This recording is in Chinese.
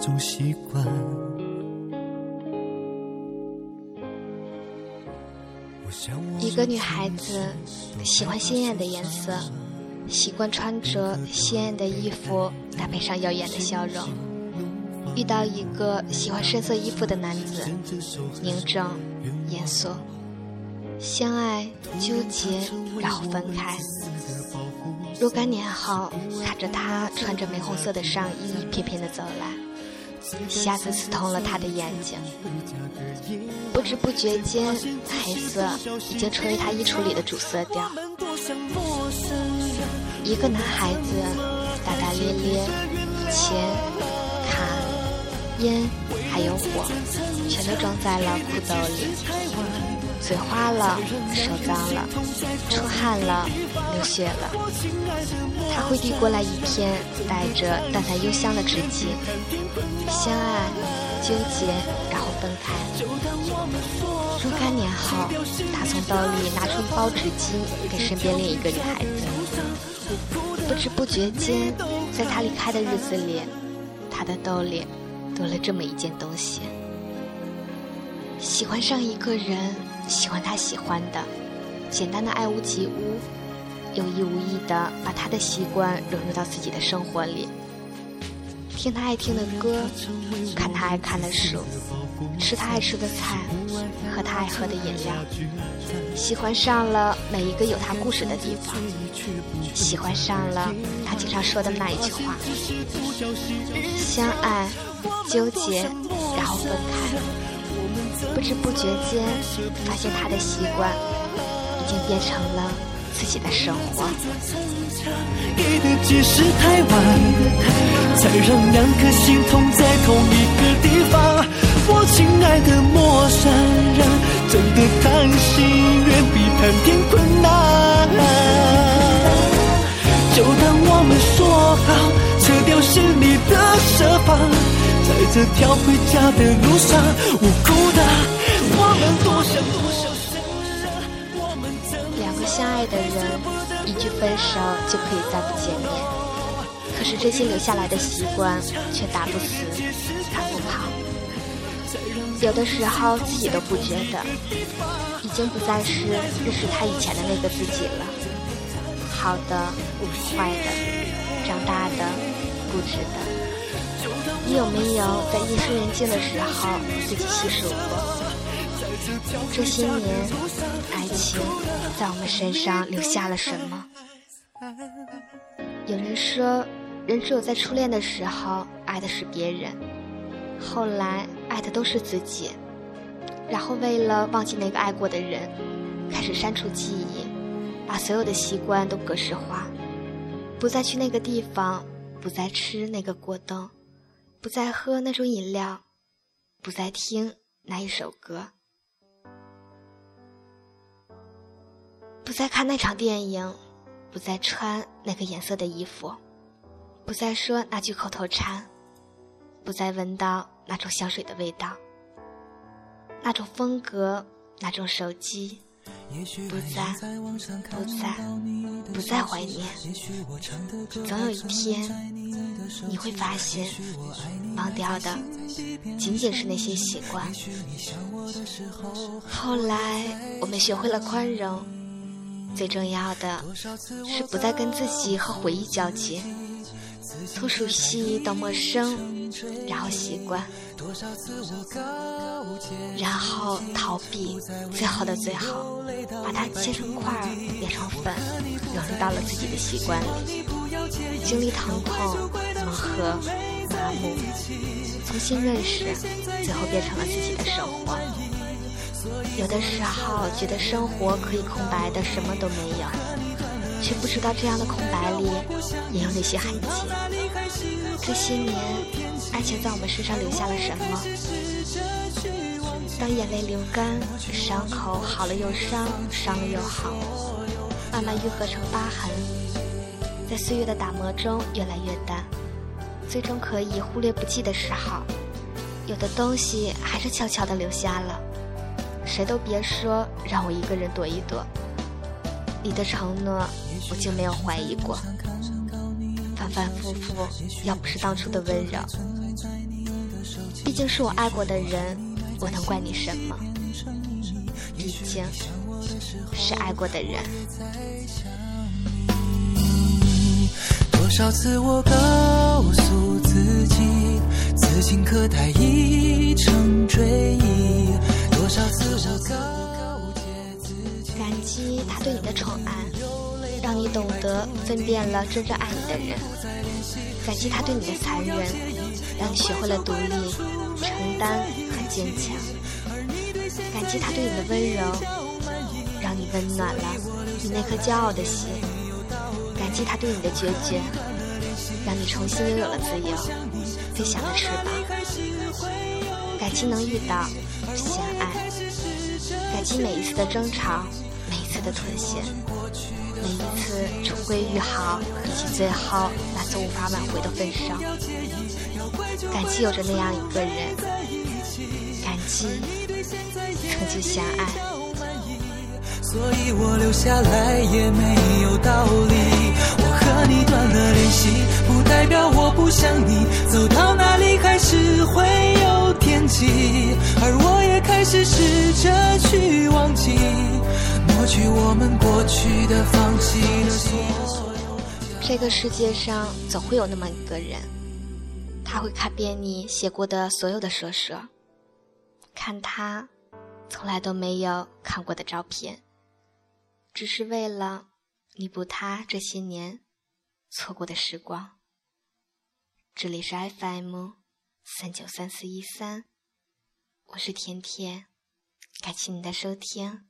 种习惯。一个女孩子喜欢鲜艳的颜色，习惯穿着鲜艳的衣服，搭配上耀眼的笑容。遇到一个喜欢深色衣服的男子，凝重、严肃，相爱、纠结，然后分开。若干年后，看着他穿着玫红色的上衣翩翩地走来，一下子刺痛了他的眼睛。不知不觉间，黑色已经成为他衣橱里的主色调。一个男孩子，大大咧咧，钱、卡、烟，还有火，全都装在了裤兜里。嘴花了，手脏了，出汗了，流血了。他会递过来一片带着淡淡幽香的纸巾，相爱、纠结，然后分开。若干年后，他从兜里拿出一包纸巾给身边另一个女孩子。不知不觉间，在他离开的日子里，他的兜里多了这么一件东西。喜欢上一个人。喜欢他喜欢的，简单的爱屋及乌，有意无意的把他的习惯融入到自己的生活里，听他爱听的歌，看他爱看的书，吃他爱吃的菜，喝他爱喝的饮料，喜欢上了每一个有他故事的地方，喜欢上了他经常说的那一句话：相爱，纠结，然后分开。不知不觉间，发现他的习惯已经变成了自己的生活。给的解释太晚，才让两颗心痛在同一个地方。我亲爱的陌生人，真的谈心远比谈天困这条回家的路上，无辜的我们多想多想两个相爱的人，一句分手就可以再不见面。可是这些留下来的习惯，却打不死，打不跑。有的时候自己都不觉得，已经不再是认识他以前的那个自己了。好的，坏的，长大的，固执的。你有没有在夜深人静的时候自己细数过？这些年，爱情在我们身上留下了什么？有人说，人只有在初恋的时候爱的是别人，后来爱的都是自己，然后为了忘记那个爱过的人，开始删除记忆，把所有的习惯都格式化，不再去那个地方，不再吃那个果冻。不再喝那种饮料，不再听那一首歌，不再看那场电影，不再穿那个颜色的衣服，不再说那句口头禅，不再闻到那种香水的味道，那种风格，那种手机。不再，不再，不再怀念。总有一天，你会发现，忘掉的仅仅是那些习惯。后来，我们学会了宽容，最重要的是不再跟自己和回忆交集。从熟悉到陌生，然后习惯，然后逃避，最后的最后，把它切成块儿，变成粉，融入到了自己的习惯里。经历疼痛、磨合、麻木，重新认识，最后变成了自己的生活。有的时候觉得生活可以空白的什么都没有。却不知道这样的空白里也有那些痕迹。这些年，爱情在我们身上留下了什么？当眼泪流干，伤口好了又伤，伤了又好，慢慢愈合成疤痕，在岁月的打磨中越来越淡，最终可以忽略不计的时候，有的东西还是悄悄地留下了。谁都别说让我一个人躲一躲。你的承诺，我就没有怀疑过。反反复复，要不是当初的温柔，毕竟是我爱过的人，我能怪你什么？毕竟是爱过的人。少次我告诉自己，此情可待已成追忆。多少次我告诫自己，感激他对你的宠爱，让你懂得分辨了真正爱你的人；感激他对你的残忍，让你学会了独立、承担和坚强；感激他对你的温柔。让你温暖了你那颗骄傲的心，激他对你的决绝，让你重新拥有了自由飞翔的翅膀。感激能遇到相爱，感激每一次的争吵，每一次的妥协，每一次重归于好，以及最后那次无法挽回的分手。感激有着那样一个人，感激曾经相爱。所以我留下来也没有道理。去我们过去的、放弃的所有。这个世界上总会有那么一个人，他会看遍你写过的所有的说说，看他从来都没有看过的照片。只是为了弥补他这些年错过的时光。这里是 FM 三九三四一三，我是甜甜，感谢你的收听。